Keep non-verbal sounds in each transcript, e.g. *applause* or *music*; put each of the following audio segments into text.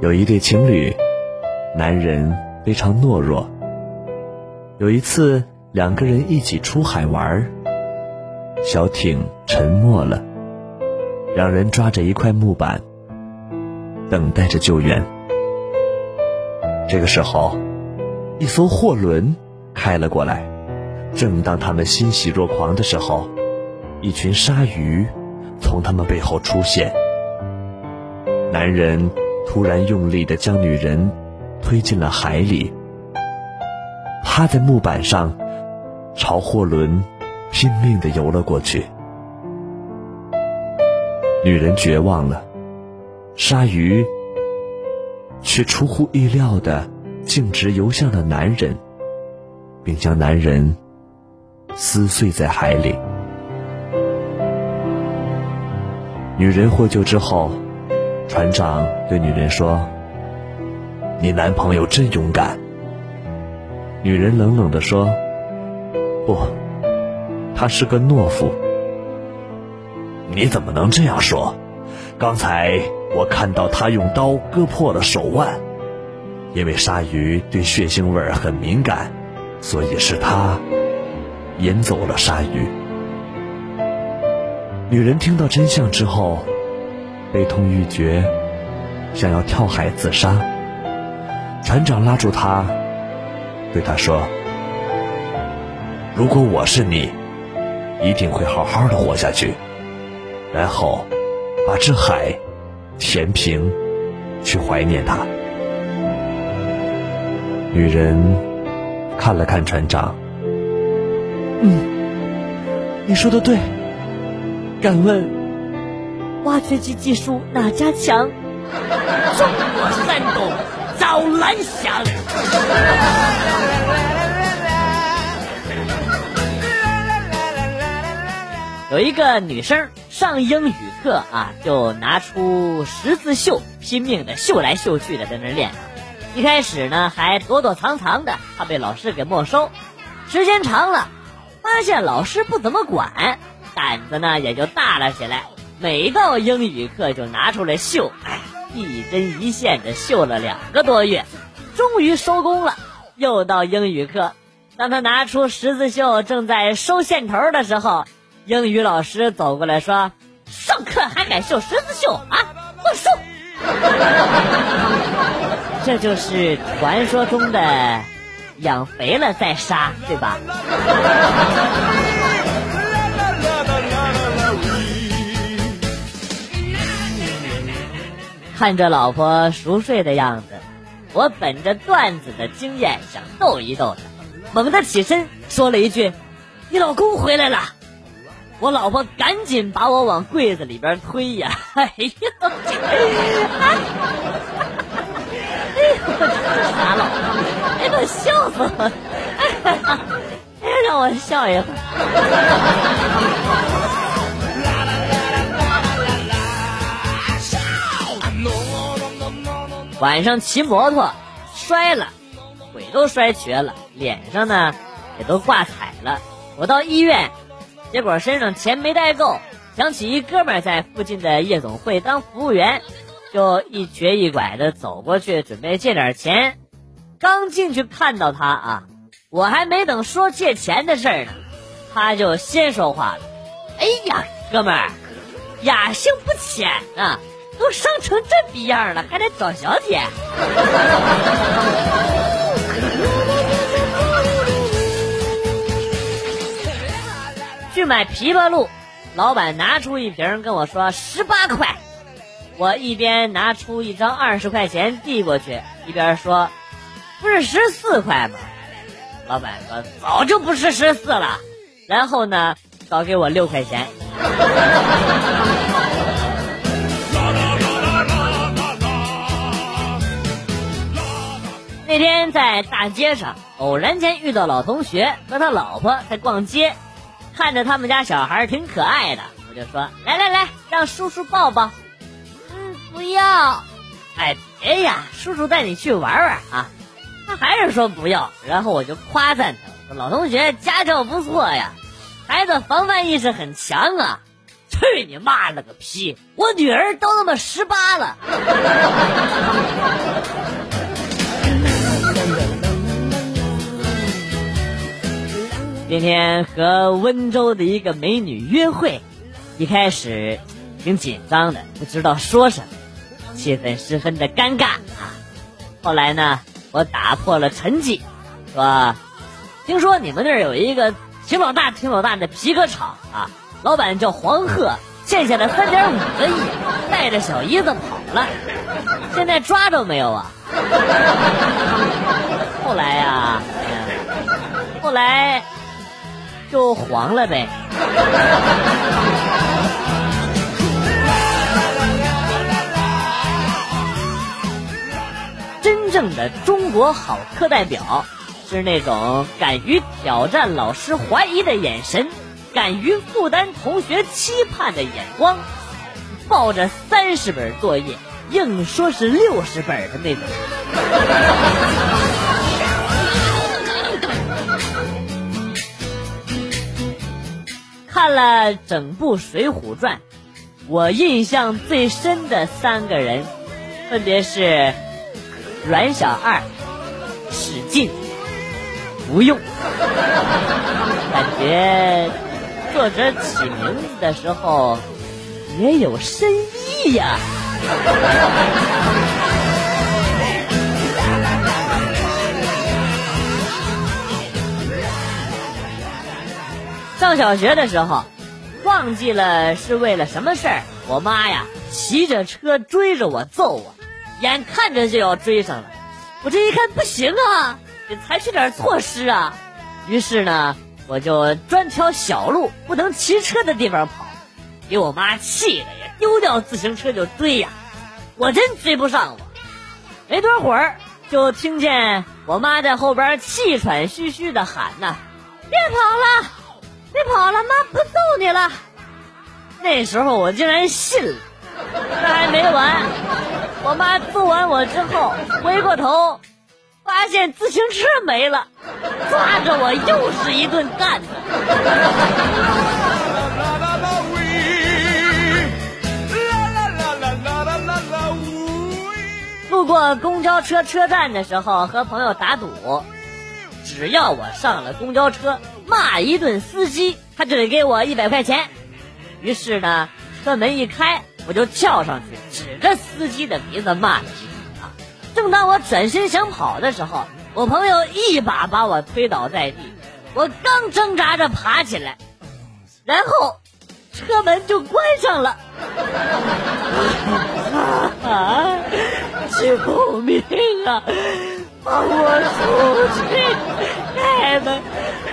有一对情侣，男人非常懦弱。有一次，两个人一起出海玩，小艇沉没了，两人抓着一块木板，等待着救援。这个时候，一艘货轮开了过来。正当他们欣喜若狂的时候，一群鲨鱼从他们背后出现。男人突然用力地将女人推进了海里，趴在木板上，朝货轮拼命地游了过去。女人绝望了，鲨鱼却出乎意料地径直游向了男人，并将男人。撕碎在海里。女人获救之后，船长对女人说：“你男朋友真勇敢。”女人冷冷地说：“不，他是个懦夫。”你怎么能这样说？刚才我看到他用刀割破了手腕，因为鲨鱼对血腥味很敏感，所以是他。引走了鲨鱼。女人听到真相之后，悲痛欲绝，想要跳海自杀。船长拉住她，对她说：“如果我是你，一定会好好的活下去，然后把这海填平，去怀念他。”女人看了看船长。嗯，你说的对。敢问，挖掘机技术哪家强？中国山东赵兰香。有一个女生上英语课啊，就拿出十字绣，拼命的绣来绣去的在那练。一开始呢，还躲躲藏藏的，怕被老师给没收。时间长了。发现老师不怎么管，胆子呢也就大了起来。每到英语课就拿出来绣，哎，一针一线的绣了两个多月，终于收工了。又到英语课，当他拿出十字绣，正在收线头的时候，英语老师走过来说：“上课还敢绣十字绣啊？给我收！”这就是传说中的。养肥了再杀，对吧？看着老婆熟睡的样子，我本着段子的经验想逗一逗她，猛地起身说了一句：“你老公回来了。”我老婆赶紧把我往柜子里边推呀！哎呦，哎呦，傻老婆！哎，呦笑死我！哎，让我笑一会儿。晚上骑摩托摔了，腿都摔瘸了，脸上呢也都挂彩了。我到医院，结果身上钱没带够，想起一哥们在附近的夜总会当服务员，就一瘸一拐的走过去，准备借点钱。刚进去看到他啊，我还没等说借钱的事儿呢，他就先说话了。哎呀，哥们儿，雅兴不浅啊，都伤成这逼样了，还得找小姐。*laughs* 去买枇杷露，老板拿出一瓶跟我说十八块，我一边拿出一张二十块钱递过去，一边说。不是十四块吗？老板说早就不是十四了，然后呢，少给我六块钱。*laughs* 那天在大街上偶然间遇到老同学和他老婆在逛街，看着他们家小孩挺可爱的，我就说来来来，让叔叔抱抱。嗯，不要。哎，别呀，叔叔带你去玩玩啊。他还是说不要，然后我就夸赞他：“老同学家教不错呀，孩子防范意识很强啊。”去你妈了个屁！我女儿都他妈十八了。今天和温州的一个美女约会，一开始挺紧张的，不知道说什么，气氛十分的尴尬啊。后来呢，我打破了沉寂，说：“听说你们那儿有一个挺老大、挺老大的皮革厂啊，老板叫黄鹤，欠下了三点五个亿，带着小姨子跑了，现在抓着没有啊？” *laughs* 后来呀，后来。就黄了呗。真正的中国好课代表，是那种敢于挑战老师怀疑的眼神，敢于负担同学期盼的眼光，抱着三十本作业硬说是六十本的那种。了整部《水浒传》，我印象最深的三个人，分别是阮小二、史进、吴用。感觉作者起名字的时候也有深意呀。上小学的时候，忘记了是为了什么事儿，我妈呀骑着车追着我揍我，眼看着就要追上了，我这一看不行啊，得采取点措施啊，于是呢，我就专挑小路不能骑车的地方跑，给我妈气的呀，丢掉自行车就追呀，我真追不上我，没多会儿就听见我妈在后边气喘吁吁的喊呐：“别跑了！”别跑了，妈不揍你了。那时候我竟然信了。这还没完，我妈揍完我之后，回过头，发现自行车没了，抓着我又是一顿干。路过公交车车站的时候，和朋友打赌。只要我上了公交车，骂一顿司机，他就得给我一百块钱。于是呢，车门一开，我就跳上去，指着司机的鼻子骂了一句啊！正当我转身想跑的时候，我朋友一把把我推倒在地，我刚挣扎着爬起来，然后车门就关上了。*laughs* 啊！救命啊！放我出去！开门！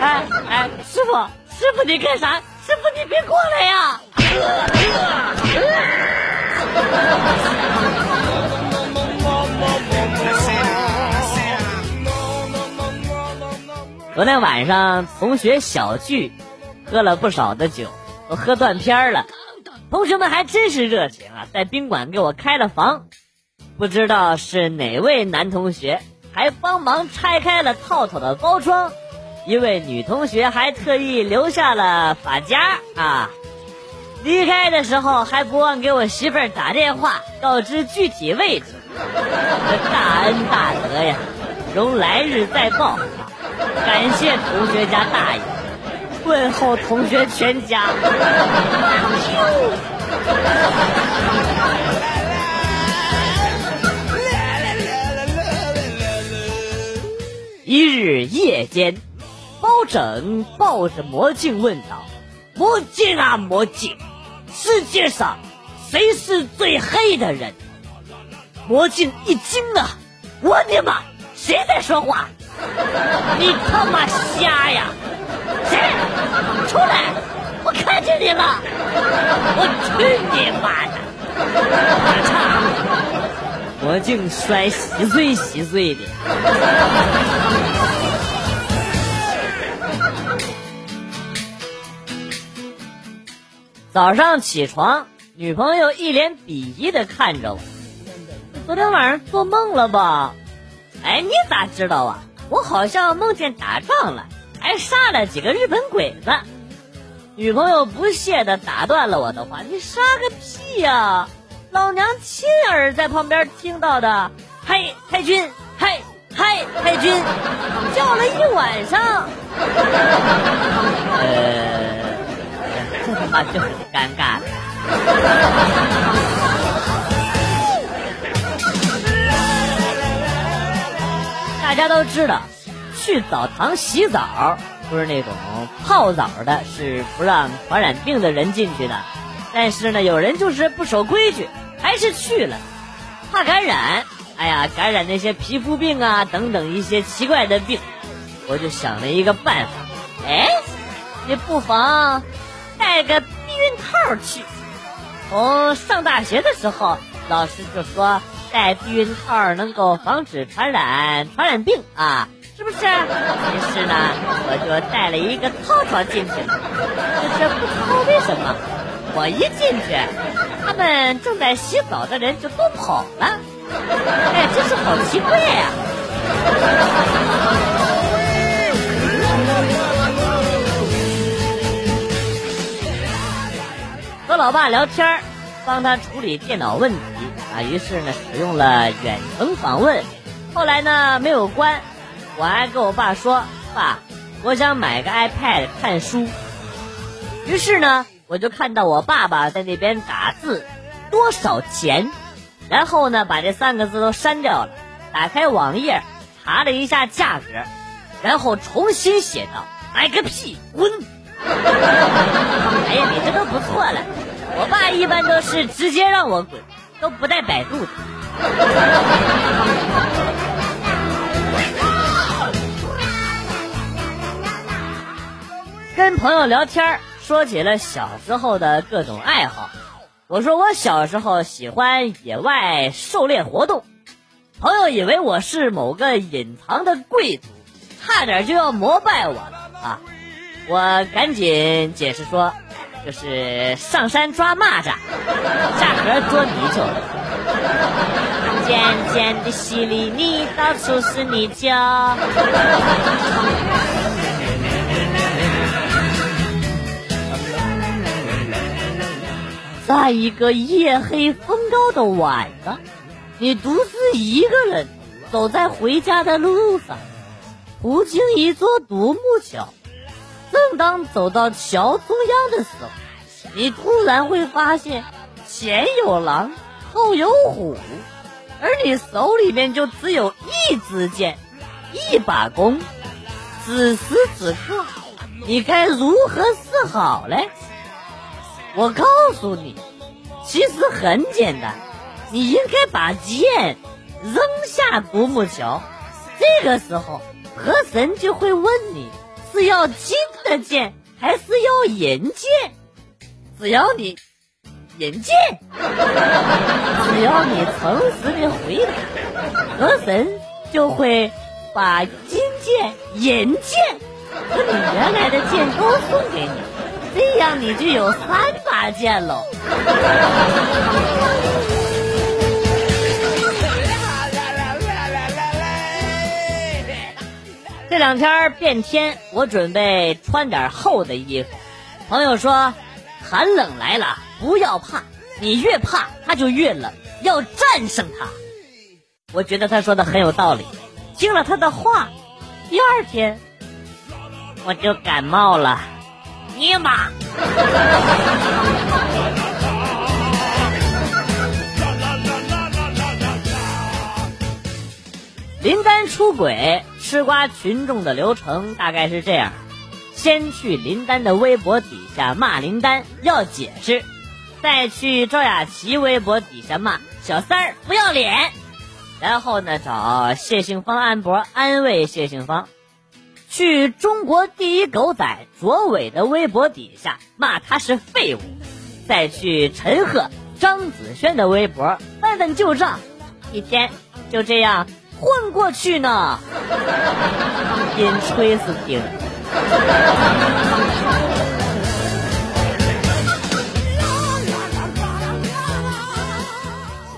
哎哎，师傅，师傅你干啥？师傅你别过来呀！昨天晚上同学小聚，喝了不少的酒，都喝断片了。同学们还真是热情啊，在宾馆给我开了房。不知道是哪位男同学。还帮忙拆开了套套的包装，一位女同学还特意留下了发夹啊！离开的时候还不忘给我媳妇儿打电话，告知具体位置。大恩大德呀，容来日再报。感谢同学家大爷，问候同学全家。一日夜间，包拯抱着魔镜问道：“魔镜啊魔镜，世界上谁是最黑的人？”魔镜一惊啊！我的妈，谁在说话？*laughs* 你他妈瞎呀！谁？出来！我看见你了！我去你妈的！我操！魔镜摔稀碎稀碎的。早上起床，女朋友一脸鄙夷的看着我：“昨天晚上做梦了吧？”“哎，你咋知道啊？我好像梦见打仗了，还杀了几个日本鬼子。”女朋友不屑的打断了我的话：“你杀个屁呀！老娘亲耳在旁边听到的。”嗨，太君，嗨嗨，太君，叫了一晚上。*laughs* 呃，这他妈就很尴尬。大家都知道，去澡堂洗澡不是那种泡澡的，是不让传染病的人进去的。但是呢，有人就是不守规矩，还是去了，怕感染。哎呀，感染那些皮肤病啊等等一些奇怪的病，我就想了一个办法。哎，你不妨带个避孕套去。从上大学的时候，老师就说。带避孕套能够防止传染传染病啊，是不是？于是呢，我就带了一个套套进去。可是不知道为什么，我一进去，他们正在洗澡的人就都跑了。哎，真是好奇怪呀！老爸聊天帮他处理电脑问题。啊，于是呢，使用了远程访问，后来呢没有关，我还跟我爸说，爸，我想买个 iPad 看书。于是呢，我就看到我爸爸在那边打字，多少钱？然后呢，把这三个字都删掉了，打开网页查了一下价格，然后重新写道：买个屁，滚！*laughs* 哎呀，你这都不错了，我爸一般都是直接让我滚。都不带百度的。跟朋友聊天说起了小时候的各种爱好。我说我小时候喜欢野外狩猎活动，朋友以为我是某个隐藏的贵族，差点就要膜拜我了啊！我赶紧解释说。就是上山抓蚂蚱，下河捉泥鳅。尖尖的溪里，你到处是泥鳅。在一个夜黑风高的晚上，你独自一个人走在回家的路上，途经一座独木桥。正当走到桥中央的时候，你突然会发现前有狼，后有虎，而你手里面就只有一支箭，一把弓。此时此刻，你该如何是好嘞？我告诉你，其实很简单，你应该把剑扔下独木桥。这个时候，河神就会问你。是要金的剑还是要银剑？只要你银剑，*laughs* 只要你诚实的回答，河神就会把金剑、银剑和你原来的剑都送给你，这样你就有三把剑喽。这两天变天，我准备穿点厚的衣服。朋友说，寒冷来了，不要怕，你越怕它就越冷，要战胜它。我觉得他说的很有道理。听了他的话，第二天我就感冒了。尼玛！林丹出轨。吃瓜群众的流程大概是这样：先去林丹的微博底下骂林丹要解释，再去赵雅琪微博底下骂小三儿不要脸，然后呢找谢杏芳安博安慰谢杏芳，去中国第一狗仔卓伟的微博底下骂他是废物，再去陈赫张子萱的微博翻翻旧账，一天就这样。混过去呢，阴吹死听。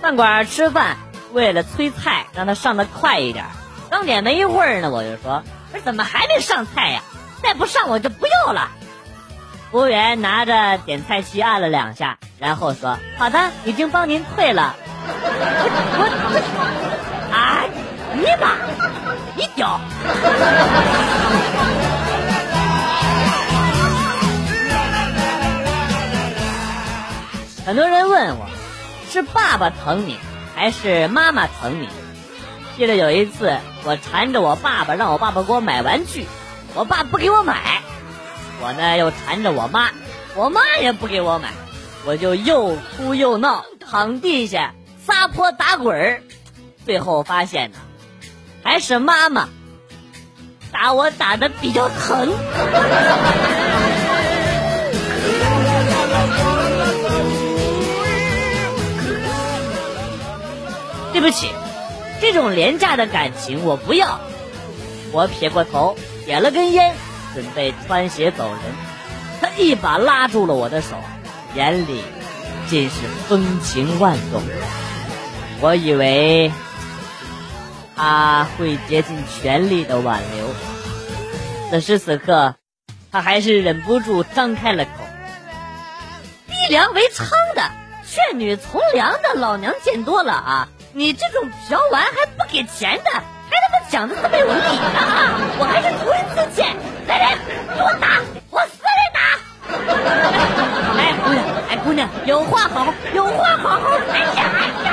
饭馆吃饭，为了催菜，让他上的快一点。刚点没一会儿呢，我就说：“这怎么还没上菜呀？再不上我就不要了。”服务员拿着点菜器按了两下，然后说：“好的，已经帮您退了。”我我，你妈，你屌！很多人问我，是爸爸疼你，还是妈妈疼你？记得有一次，我缠着我爸爸，让我爸爸给我买玩具，我爸不给我买。我呢又缠着我妈，我妈也不给我买，我就又哭又闹，躺地下撒泼打滚儿。最后发现呢，还是妈妈打我打的比较疼。对不起，这种廉价的感情我不要。我撇过头，点了根烟，准备穿鞋走人。他一把拉住了我的手，眼里尽是风情万种。我以为他会竭尽全力的挽留，此时此刻，他还是忍不住张开了口。逼良为娼的，劝女从良的，老娘见多了啊！你这种嫖完还不给钱的，还他妈讲的特别有理！*laughs* 我还是头一次见，来人，给我打，我死里打！*laughs* 哎，姑娘，哎，姑娘，有话好，有话好好，哎呀，哎呀！